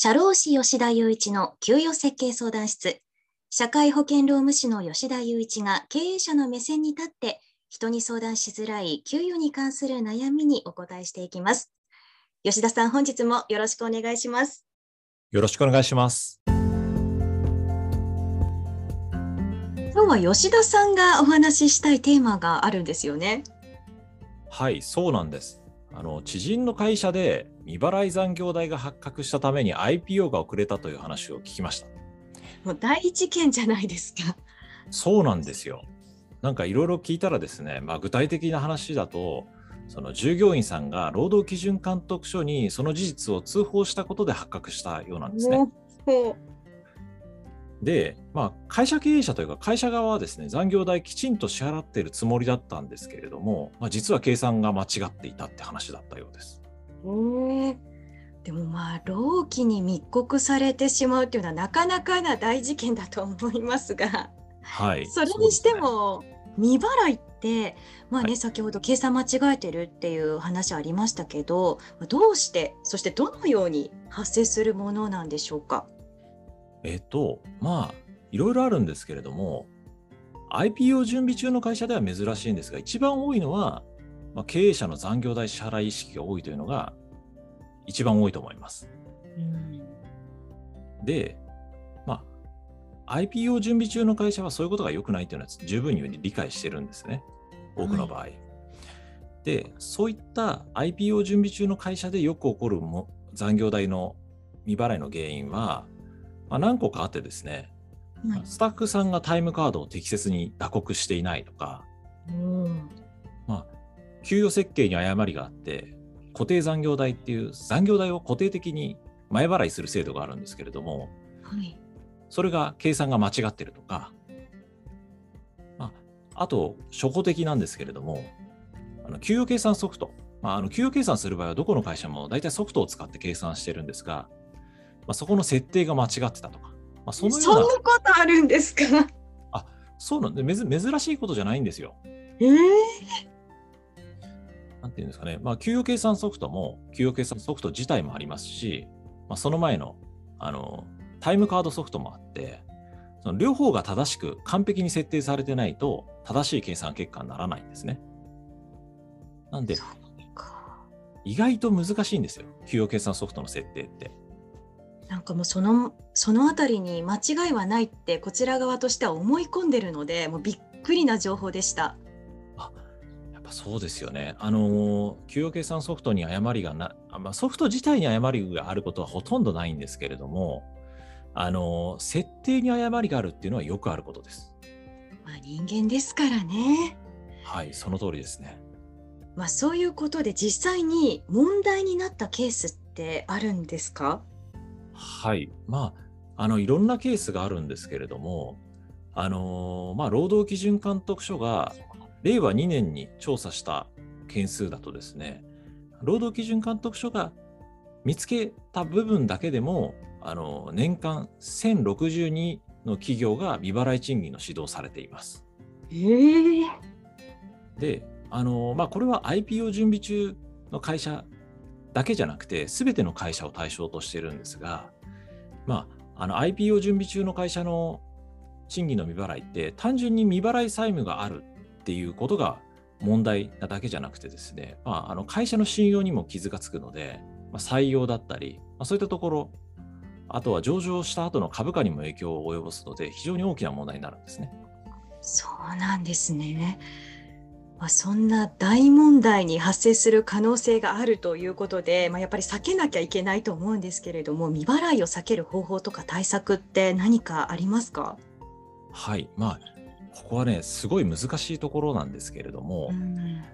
社労士吉田雄一の給与設計相談室。社会保険労務士の吉田雄一が経営者の目線に立って人に相談しづらい給与に関する悩みにお答えしていきます。吉田さん、本日もよろしくお願いします。よろしくお願いします。今日は吉田さんがお話ししたいテーマがあるんですよね。はい、そうなんです。あの知人の会社で未払い残業代が発覚したために IPO が遅れたという話を聞きました。もう大事件じゃないですか。そうなんですよ。なんかいろいろ聞いたらですね、まあ、具体的な話だと、その従業員さんが労働基準監督署にその事実を通報したことで発覚したようなんですね。で、まあ、会社経営者というか会社側はですね残業代きちんと支払っているつもりだったんですけれども、まあ、実は計算が間違っていたって話だったようです。でもまあ労基に密告されてしまうというのはなかなかな大事件だと思いますが、はい、それにしても、未払いってまあね、はい、先ほど計算間違えてるっていう話ありましたけどどうしてそしてどのように発生するものなんでしょうか？えっとまあいろいろあるんですけれども IPO 準備中の会社では珍しいんですが一番多いのは、まあ、経営者の残業代支払い意識が多いというのが一番多いと思います。うん、で、まあ、IPO 準備中の会社はそういうことが良くないというのは十分に理解してるんですね。多くの場合。はい、で、そういった IPO 準備中の会社でよく起こるも残業代の未払いの原因は、まあ、何個かあってですね、はい、スタッフさんがタイムカードを適切に打刻していないとか、まあ、給与設計に誤りがあって、固定残業代っていう残業代を固定的に前払いする制度があるんですけれども、はい、それが計算が間違ってるとか、まあ、あと初歩的なんですけれどもあの給与計算ソフト、まあ、あの給与計算する場合はどこの会社も大体ソフトを使って計算してるんですが、まあ、そこの設定が間違ってたとか、まあ、そのような。そんなことあるんですか？あそうなんで珍しいことじゃないんですよ。えー、なんていうんですかね、まあ、給与計算ソフトも、給与計算ソフト自体もありますし、まあ、その前のあのタイムカードソフトもあって、その両方が正しく完璧に設定されてないと、正しい計算結果にならないんですね。なんで、意外と難しいんですよ、給与計算ソフトの設定って。なんかもうそのそのあたりに間違いはないってこちら側としては思い込んでるのでもうびっくりな情報でした。ぱそうですよね。あの、給与計算ソフトに誤りがな、まあ、ソフト自体に誤りがあることはほとんどないんですけれども、あの、設定に誤りがあるっていうのはよくあることです。まあ、人間ですからね。はい、その通りですね。まあ、そういうことで実際に問題になったケースってあるんですか？はい、まあ、あのいろんなケースがあるんですけれども、あのまあ、労働基準監督署が令和2年に調査した件数だとですね、労働基準監督署が見つけた部分だけでも、あの年間1062の企業が未払い賃金の指導されています。えー、で、あのまあ、これは IPO 準備中の会社だけじゃなくて、すべての会社を対象としているんですが、まあ、あの IPO 準備中の会社の賃金の未払いって、単純に未払い債務があるっていうことが問題なだけじゃなくてですね、まあ、あの会社の信用にも傷がつくので、まあ、採用だったり、まあ、そういったところ、あとは上場した後の株価にも影響を及ぼすので、非常に大きな問題になるんですね。そうなんですね。まあ、そんな大問題に発生する可能性があるということで、まあ、やっぱり避けなきゃいけないと思うんですけれども、未払いを避ける方法とか対策って何かありますか？はい、まあ、ここはね、すごい難しいところなんですけれども、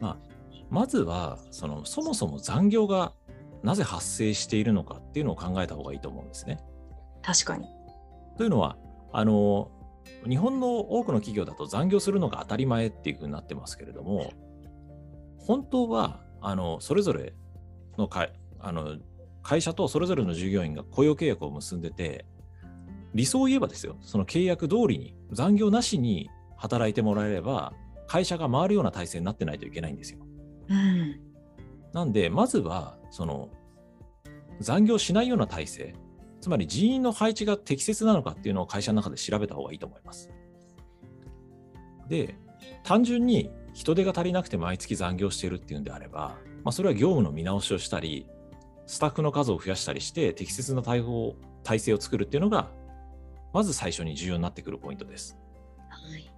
まあ、まずはその、そもそも残業がなぜ発生しているのかっていうのを考えた方がいいと思うんですね。確かに。というのは、あの、日本の多くの企業だと残業するのが当たり前っていうふうになってますけれども、本当は、あの、それぞれの会あの会社とそれぞれの従業員が雇用契約を結んでて、理想を言えばですよ、その契約通りに残業なしに働いてもらえれば、会社が回るような体制になってないといけないんですよ。うん、なんで、まずは、その、残業しないような体制、つまり人員の配置が適切なのかっていうのを会社の中で調べた方がいいと思います。で、単純に人手が足りなくて毎月残業しているっていうんであれば、まあ、それは業務の見直しをしたり、スタッフの数を増やしたりして、適切な対応、体制を作るっていうのが、まず最初に重要になってくるポイントです。はい、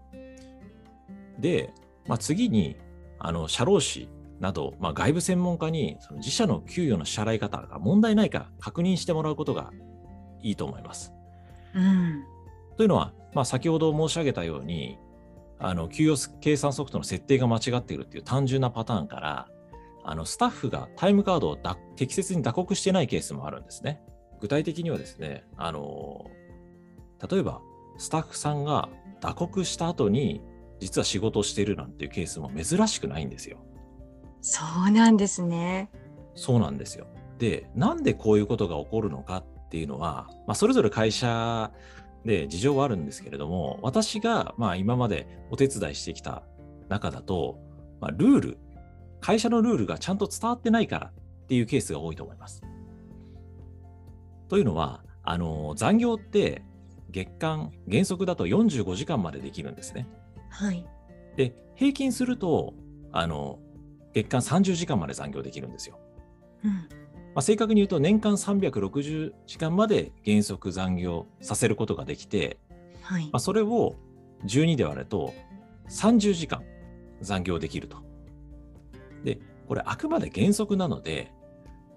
で、まあ、次に、あの社労士など、まあ、外部専門家にその自社の給与の支払い方が問題ないか確認してもらうことがいいと思います。うん、というのは、まあ、先ほど申し上げたように、あの給与計算ソフトの設定が間違っているっていう単純なパターンから、あのスタッフがタイムカードを適切に打刻してないケースもあるんですね。具体的にはですね、あの例えばスタッフさんが打刻した後に実は仕事をしているなんていうケースも珍しくないんですよ。そうなんですね。そうなんですよ。で、なんでこういうことが起こるのかっていうのは、まあ、それぞれ会社で事情はあるんですけれども、私がまあ今までお手伝いしてきた中だと、まあ、ルール、会社のルールがちゃんと伝わってないからっていうケースが多いと思います。というのは、あの残業って月間原則だと45時間までできるんですね。はい。で、平均すると、あの月間30時間まで残業できるんですよ。うんまあ、正確に言うと年間360時間まで原則残業させることができて、はいまあ、それを12で割ると30時間残業できると。で、これあくまで原則なので、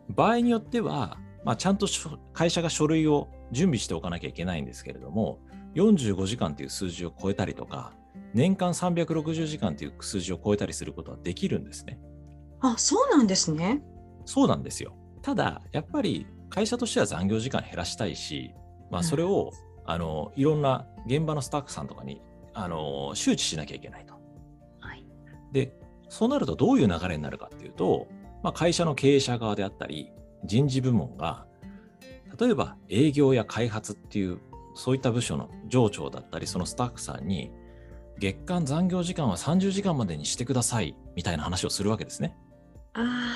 場合によっては、まあ、ちゃんと会社が書類を準備しておかなきゃいけないんですけれども、45時間という数字を超えたりとか、年間360時間という数字を超えたりすることはできるんですね。あ、そうなんですね。そうなんですよ。ただ、やっぱり会社としては残業時間減らしたいし、まあ、それを、うん、あのいろんな現場のスタッフさんとかにあの周知しなきゃいけないと。はい、で、そうなるとどういう流れになるかっていうと、まあ、会社の経営者側であったり、人事部門が、例えば営業や開発っていう、そういった部署の上長だったり、そのスタッフさんに、月間残業時間は30時間までにしてくださいみたいな話をするわけですね。あ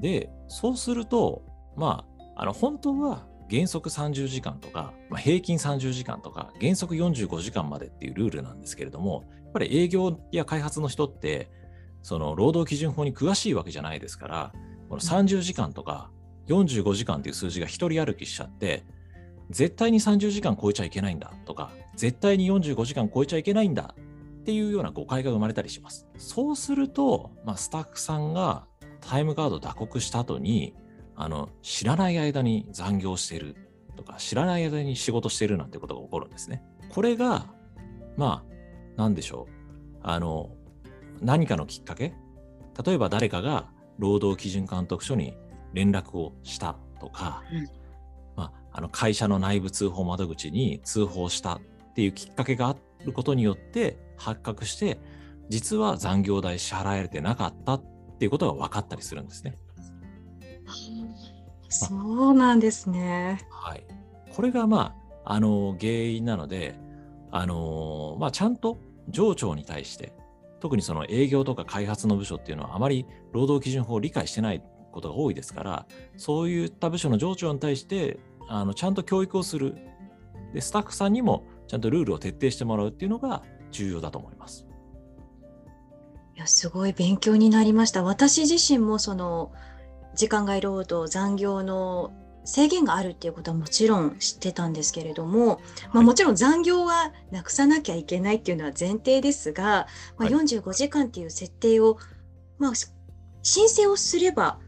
で、そうすると、まあ、あの本当は原則30時間とか、まあ、平均30時間とか、原則45時間までっていうルールなんですけれども、やっぱり営業や開発の人って、その労働基準法に詳しいわけじゃないですから、この30時間とか45時間っていう数字が一人歩きしちゃって、絶対に30時間超えちゃいけないんだとか、絶対に45時間超えちゃいけないんだっていうような誤解が生まれたりします。そうすると、まあ、スタッフさんがタイムカード打刻した後に、あの、知らない間に残業してるとか、知らない間に仕事してるなんてことが起こるんですね。これが、まあ、なんでしょう。あの、何かのきっかけ？例えば誰かが労働基準監督署に連絡をしたとか、うん、まあ、あの会社の内部通報窓口に通報したっていうきっかけがあることによって発覚して、実は残業代支払えれてなかったっていうことが分かったりするんですね。そうなんですね。はい。これがまあ、あの、原因なので、あのまあ、ちゃんと上長に対して、特にその営業とか開発の部署っていうのはあまり労働基準法を理解してないことが多いですから、そういった部署の上長に対してあのちゃんと教育をするで、スタッフさんにもちゃんとルールを徹底してもらうっていうのが重要だと思います。いやすごい勉強になりました。私自身もその時間外労働残業の制限があるっていうことはもちろん知ってたんですけれども、まあ、もちろん残業はなくさなきゃいけないっていうのは前提ですが、まあ、45時間っていう設定を、まあ、申請をすれば、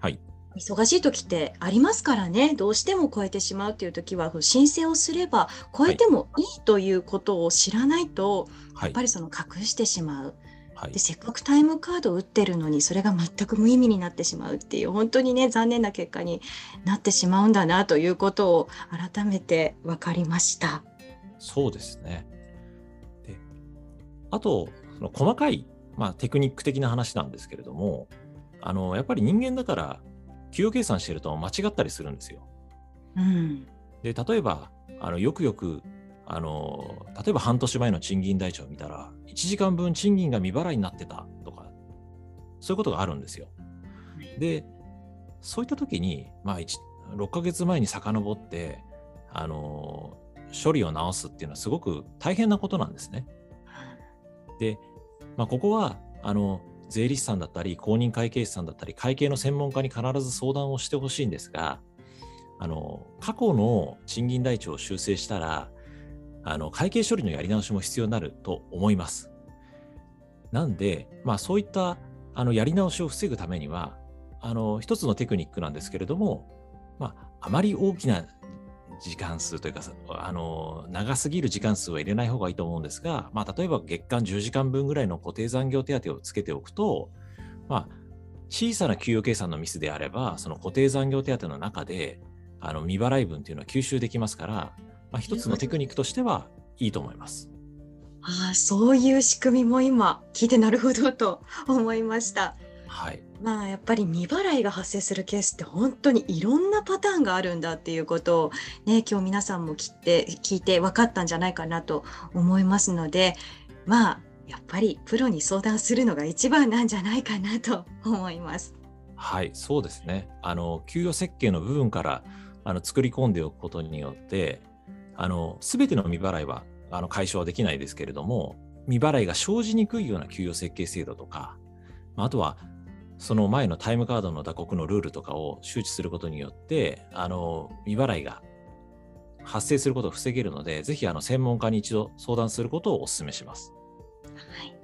はい、忙しい時ってありますからね。どうしても超えてしまうっていう時は申請をすれば超えてもいいということを知らないと、やっぱりその隠してしまう。はい、でせっかくタイムカードを打ってるのにそれが全く無意味になってしまうっていう本当にね残念な結果になってしまうんだなということを改めて分かりました。そうですねであとその細かい、まあ、テクニック的な話なんですけれどもあのやっぱり人間だから給与計算してると間違ったりするんですよ。うん、で例えばあのよくよくあの、例えば半年前の賃金台帳を見たら、1時間分賃金が未払いになってたとか、そういうことがあるんですよ。で、そういった時に、まあ、6ヶ月前に遡って、あの処理を直すっていうのはすごく大変なことなんですね。で、まあ、ここはあの税理士さんだったり公認会計士さんだったり会計の専門家に必ず相談をしてほしいんですがあの過去の賃金台帳を修正したらあの会計処理のやり直しも必要になると思います。なんで、まあ、そういったあのやり直しを防ぐためにはあの一つのテクニックなんですけれども、まあ、あまり大きな時間数というか、あの、長すぎる時間数は入れない方がいいと思うんですが、まあ、例えば月間10時間分ぐらいの固定残業手当をつけておくと、まあ、小さな給与計算のミスであれば、その固定残業手当の中で、あの未払い分っていうのは吸収できますから、まあ、一つのテクニックとしてはいいと思います。ああ、そういう仕組みも今聞いてなるほどと思いました。はい。まあやっぱり未払いが発生するケースって本当にいろんなパターンがあるんだっていうことをね今日皆さんも聞いて聞いて分かったんじゃないかなと思いますのでまあやっぱりプロに相談するのが一番なんじゃないかなと思います。はい、そうですね。あの給与設計の部分からあの作り込んでおくことによって、あの全ての未払いはあの解消はできないですけれども、未払いが生じにくいような給与設計制度とか、あとはその前のタイムカードの打刻のルールとかを周知することによって、あの、未払いが発生することを防げるので、ぜひあの専門家に一度相談することをお勧めします。はい。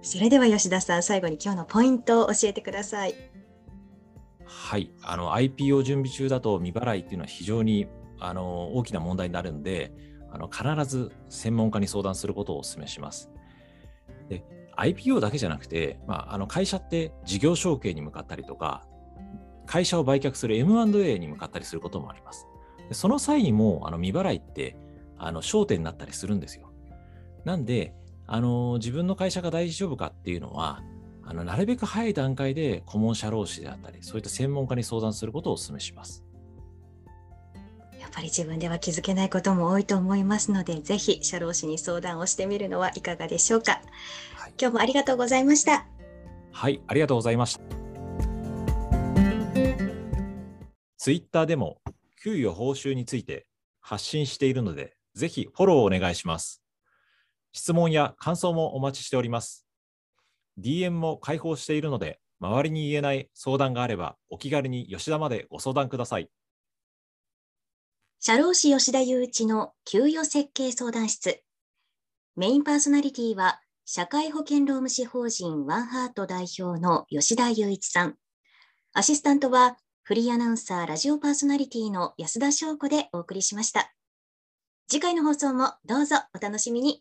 それでは吉田さん、最後に今日のポイントを教えてください。はい。あの、IPO 準備中だと未払いっていうのは非常にあの大きな問題になるんで、あの必ず専門家に相談することをお勧めします。で IPO だけじゃなくて、まあ、あの会社って事業承継に向かったりとか、会社を売却する M&A に向かったりすることもあります。でその際にもあの未払いってあの焦点になったりするんですよ。なんで、あの自分の会社が大丈夫かっていうのは、あのなるべく早い段階で顧問社労士であったり、そういった専門家に相談することをお勧めします。やっぱり自分では気づけないことも多いと思いますので、ぜひ社労士に相談をしてみるのはいかがでしょうか。今日もありがとうございました。はい、ありがとうございました。ツイッターでも給与報酬について発信しているので、ぜひフォローをお願いします。質問や感想もお待ちしております。DM も開放しているので、周りに言えない相談があれば、お気軽に吉田までご相談ください。社労士吉田雄一の給与設計相談室。メインパーソナリティは社会保険労務士法人ワンハート代表の吉田雄一さん。アシスタントはフリーアナウンサーラジオパーソナリティの安田翔子でお送りしました。次回の放送もどうぞお楽しみに。